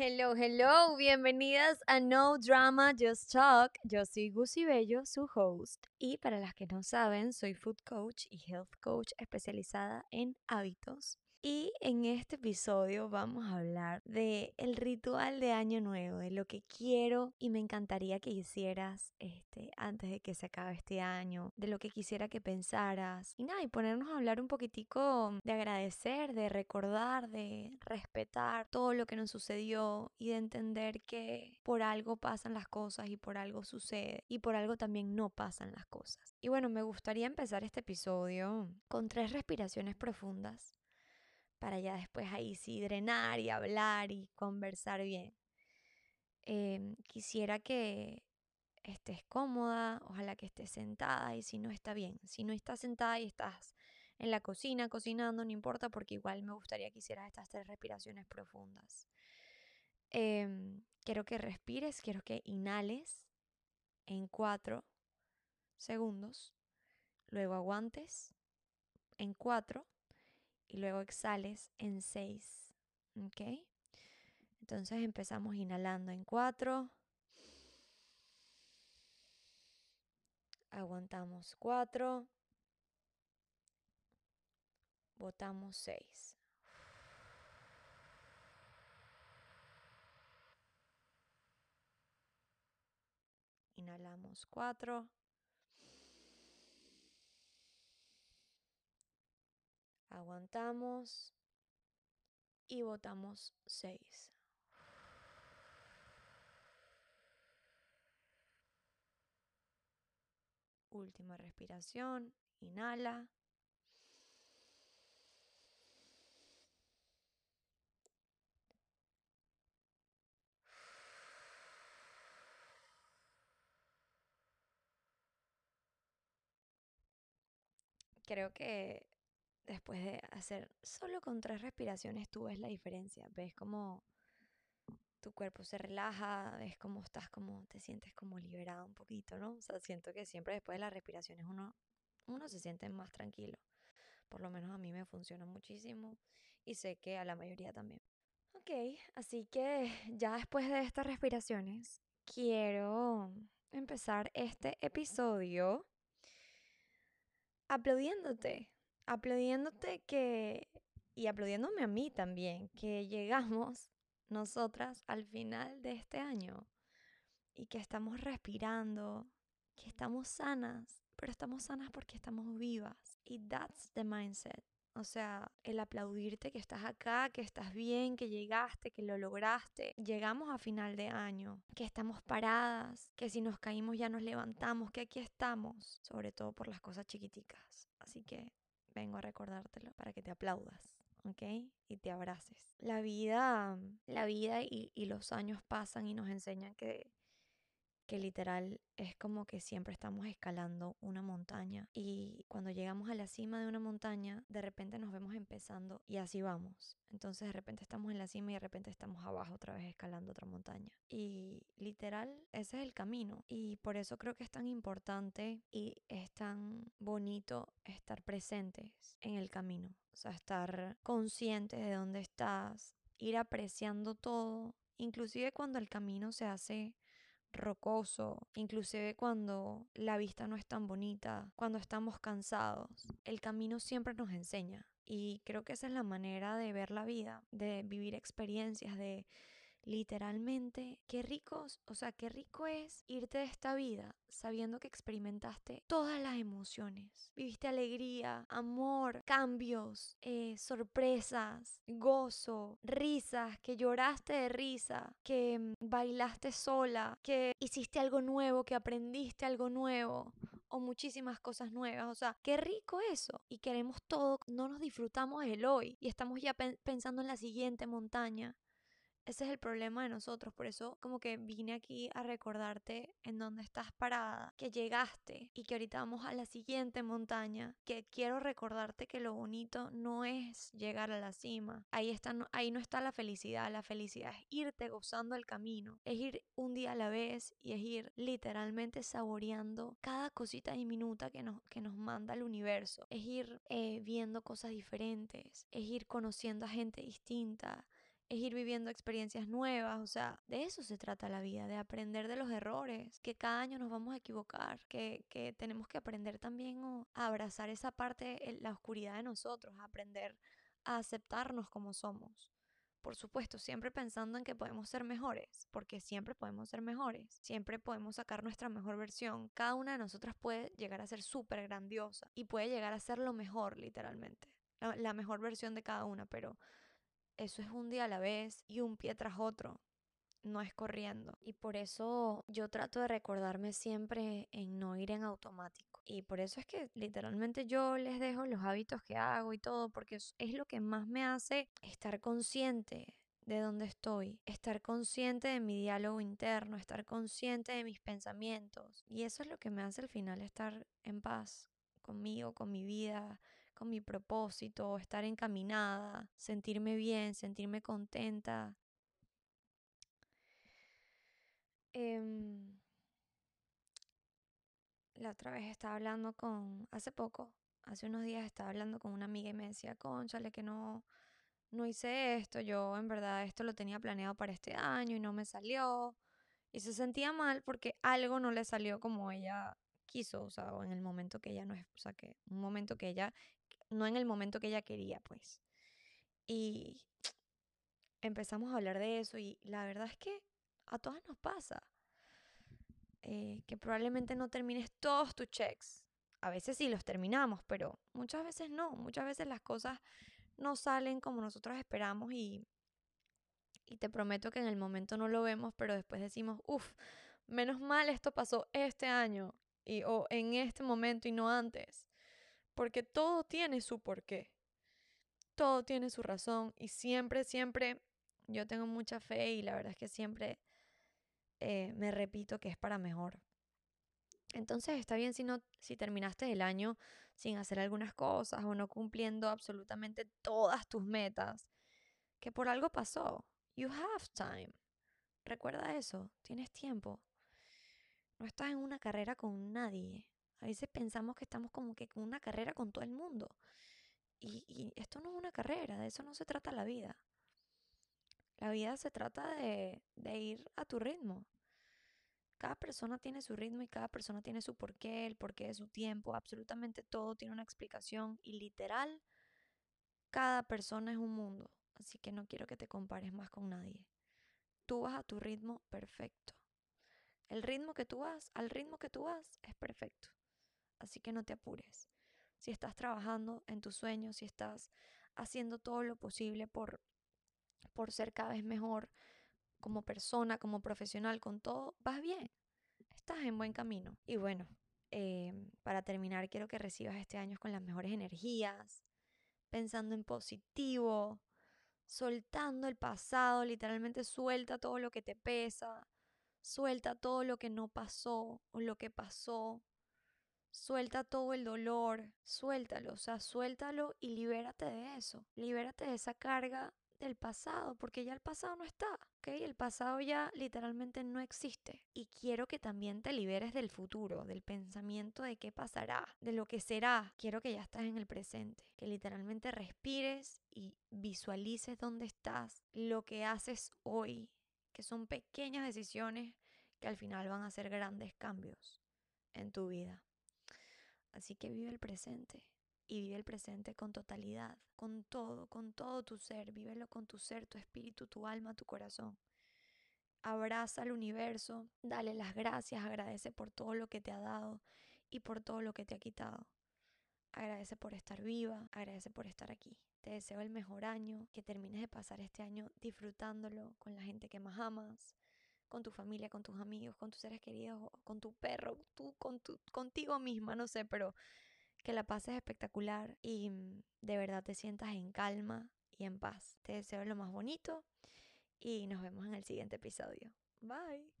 Hello, hello, bienvenidas a No Drama Just Talk. Yo soy Gusi Bello, su host, y para las que no saben, soy food coach y health coach especializada en hábitos. Y en este episodio vamos a hablar de el ritual de año nuevo, de lo que quiero y me encantaría que hicieras este antes de que se acabe este año, de lo que quisiera que pensaras. Y nada, y ponernos a hablar un poquitico de agradecer, de recordar, de respetar todo lo que nos sucedió y de entender que por algo pasan las cosas y por algo sucede y por algo también no pasan las cosas. Y bueno, me gustaría empezar este episodio con tres respiraciones profundas para ya después ahí sí drenar y hablar y conversar bien. Em, quisiera que estés cómoda, ojalá que estés sentada y si no está bien, si no estás sentada y estás en la cocina cocinando, no importa porque igual me gustaría que hicieras estas tres respiraciones profundas. Em, quiero que respires, quiero que inhales en cuatro segundos, luego aguantes en cuatro y luego exhales en 6. ¿Ok? Entonces empezamos inhalando en 4. Aguantamos 4. Botamos 6. Inhalamos 4. Aguantamos y botamos 6. Última respiración, inhala. Creo que después de hacer solo con tres respiraciones, tú ves la diferencia. Ves cómo tu cuerpo se relaja, ves cómo estás, como te sientes como liberado un poquito, ¿no? O sea, siento que siempre después de las respiraciones uno, uno se siente más tranquilo. Por lo menos a mí me funciona muchísimo y sé que a la mayoría también. Ok, así que ya después de estas respiraciones, quiero empezar este episodio aplaudiéndote, aplaudiéndote que, y aplaudiéndome a mí también, que llegamos nosotras al final de este año y que estamos respirando, que estamos sanas, pero estamos sanas porque estamos vivas. Y that's the mindset. O sea, el aplaudirte que estás acá, que estás bien, que llegaste, que lo lograste. Llegamos a final de año, que estamos paradas, que si nos caímos ya nos levantamos, que aquí estamos, sobre todo por las cosas chiquiticas. Así que vengo a recordártelo para que te aplaudas. ¿ok? Y te abraces. La vida, la vida y, y los años pasan y nos enseñan que que literal es como que siempre estamos escalando una montaña y cuando llegamos a la cima de una montaña, de repente nos vemos empezando y así vamos. Entonces de repente estamos en la cima y de repente estamos abajo otra vez escalando otra montaña. Y literal, ese es el camino. Y por eso creo que es tan importante y es tan bonito estar presentes en el camino. O sea, estar consciente de dónde estás, ir apreciando todo, inclusive cuando el camino se hace rocoso, inclusive cuando la vista no es tan bonita, cuando estamos cansados. El camino siempre nos enseña y creo que esa es la manera de ver la vida, de vivir experiencias, de literalmente, qué ricos, o sea, qué rico es irte de esta vida sabiendo que experimentaste todas las emociones. Viviste alegría, amor, cambios, eh, sorpresas, gozo, risas, que lloraste de risa, que mm, bailaste sola, que hiciste algo nuevo, que aprendiste algo nuevo o muchísimas cosas nuevas. O sea, qué rico eso. Y queremos todo, no nos disfrutamos el hoy y estamos ya pensando en la siguiente montaña ese es el problema de nosotros, por eso como que vine aquí a recordarte en dónde estás parada, que llegaste y que ahorita vamos a la siguiente montaña, que quiero recordarte que lo bonito no es llegar a la cima, ahí, está, ahí no está la felicidad, la felicidad es irte gozando el camino, es ir un día a la vez y es ir literalmente saboreando cada cosita diminuta que nos, que nos manda el universo, es ir eh, viendo cosas diferentes, es ir conociendo a gente distinta, es ir viviendo experiencias nuevas, o sea, de eso se trata la vida, de aprender de los errores, que cada año nos vamos a equivocar, que, que tenemos que aprender también a abrazar esa parte, la oscuridad de nosotros, a aprender a aceptarnos como somos. Por supuesto, siempre pensando en que podemos ser mejores, porque siempre podemos ser mejores, siempre podemos sacar nuestra mejor versión. Cada una de nosotras puede llegar a ser súper grandiosa y puede llegar a ser lo mejor, literalmente, la mejor versión de cada una, pero eso es un día a la vez y un pie tras otro no es corriendo. Y por eso yo trato de recordarme siempre en no ir en automático. Y por eso es que literalmente yo les dejo los hábitos que hago y todo, porque es lo que más me hace estar consciente de dónde estoy, estar consciente de mi diálogo interno, estar consciente de mis pensamientos. Y eso es lo que me hace al final estar en paz conmigo, con mi vida, con mi propósito, estar encaminada, sentirme bien, sentirme contenta, Em, la otra vez estaba hablando con, hace poco, hace unos días estaba hablando con una amiga y me decía, conchale, que no, no hice esto, yo en verdad esto lo tenía planeado para este año y no me salió. Y se sentía mal porque algo no le salió como ella quiso, o sea, en el momento que ella no es, o sea, que un momento que ella, no en el momento que ella quería, pues. Y empezamos a hablar de eso y la verdad es que a todas nos pasa. Eh, que probablemente no termines todos tus checks. A veces sí los terminamos, pero muchas veces no. Muchas veces las cosas no salen como nosotros esperamos y, y te prometo que en el momento no lo vemos, pero después decimos, uff, menos mal esto pasó este año y, o en este momento y no antes. Porque todo tiene su porqué. Todo tiene su razón y siempre, siempre yo tengo mucha fe y la verdad es que siempre eh, me repito que es para mejor. Entonces está bien si, no, si terminaste el año sin hacer algunas cosas o no cumpliendo absolutamente todas tus metas, que por algo pasó. You have time. Recuerda eso, tienes tiempo. No estás en una carrera con nadie. A veces pensamos que estamos como que con una carrera con todo el mundo. Y, y esto no es una carrera, de eso no se trata la vida. La vida se trata de, ir a tu ritmo. Cada persona tiene su ritmo y cada persona tiene su porqué, el porqué de su tiempo. Absolutamente todo tiene una explicación y literal, cada persona es un mundo. Así que no quiero que te compares más con nadie. Tú vas a tu ritmo perfecto. El ritmo que tú vas, al ritmo que tú vas, es perfecto. Así que no te apures. Si estás trabajando en tus sueños, si estás haciendo todo lo posible por por ser cada vez mejor como persona, como profesional, con todo, vas bien, estás en buen camino. Y bueno, em, para terminar, quiero que recibas este año con las mejores energías, pensando en positivo, soltando el pasado, literalmente suelta todo lo que te pesa, suelta todo lo que no pasó o lo que pasó, suelta todo el dolor, suéltalo, o sea, suéltalo y libérate de eso, libérate de esa carga del pasado, porque ya el pasado no está, ¿ok? El pasado ya literalmente no existe. Y quiero que también te liberes del futuro, del pensamiento de qué pasará, de lo que será. Quiero que ya estás en el presente, que literalmente respires y visualices dónde estás, lo que haces hoy, que son pequeñas decisiones que al final van a ser grandes cambios en tu vida. Así que vive el presente y vive el presente con totalidad, con todo, con todo tu ser, vívelo con tu ser, tu espíritu, tu alma, tu corazón. Abraza al universo, dale las gracias, agradece por todo lo que te ha dado y por todo lo que te ha quitado. Agradece por estar viva, agradece por estar aquí. Te deseo el mejor año, que termines de pasar este año disfrutándolo con la gente que más amas, con tu familia, con tus amigos, con tus seres queridos, con tu perro, tú con tu, contigo misma, no sé, pero que la pases espectacular y mm, de verdad te sientas en calma y en paz. Te deseo lo más bonito y nos vemos en el siguiente episodio. Bye.